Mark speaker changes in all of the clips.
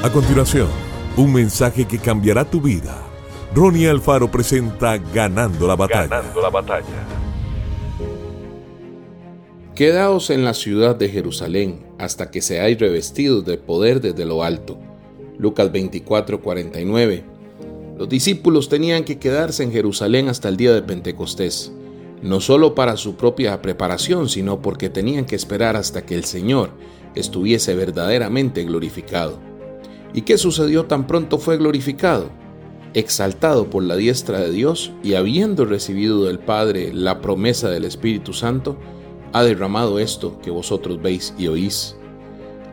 Speaker 1: A continuación, un mensaje que cambiará tu vida. Ronnie Alfaro presenta Ganando la batalla.
Speaker 2: Ganando la batalla.
Speaker 3: Quedaos en la ciudad de Jerusalén hasta que seáis revestidos de poder desde lo alto. Lucas 24:49. Los discípulos tenían que quedarse en Jerusalén hasta el día de Pentecostés, no solo para su propia preparación, sino porque tenían que esperar hasta que el Señor estuviese verdaderamente glorificado. ¿Y qué sucedió tan pronto fue glorificado? Exaltado por la diestra de Dios y habiendo recibido del Padre la promesa del Espíritu Santo, ha derramado esto que vosotros veis y oís.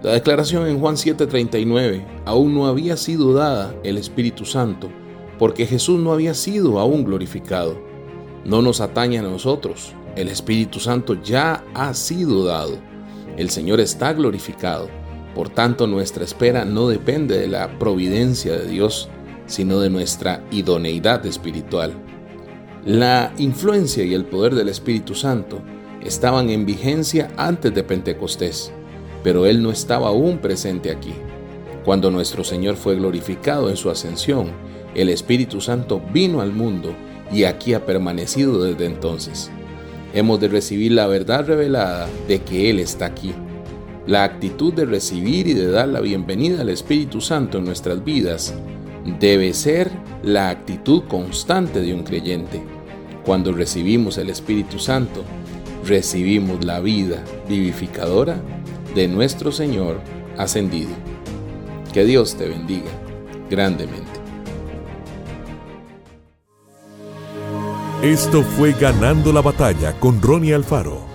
Speaker 3: La declaración en Juan 7:39 aún no había sido dada el Espíritu Santo, porque Jesús no había sido aún glorificado. No nos atañe a nosotros, el Espíritu Santo ya ha sido dado. El Señor está glorificado por tanto, nuestra espera no depende de la providencia de Dios, sino de nuestra idoneidad espiritual. La influencia y el poder del Espíritu Santo estaban en vigencia antes de Pentecostés, pero Él no estaba aún presente aquí. Cuando nuestro Señor fue glorificado en su ascensión, el Espíritu Santo vino al mundo y aquí ha permanecido desde entonces. Hemos de recibir la verdad revelada de que Él está aquí la actitud de recibir y de dar la bienvenida al Espíritu Santo en nuestras vidas debe ser la actitud constante de un creyente. Cuando recibimos el Espíritu Santo, recibimos la vida vivificadora de nuestro Señor ascendido. Que Dios te bendiga grandemente.
Speaker 1: Esto fue Ganando la Batalla con Ronnie Alfaro.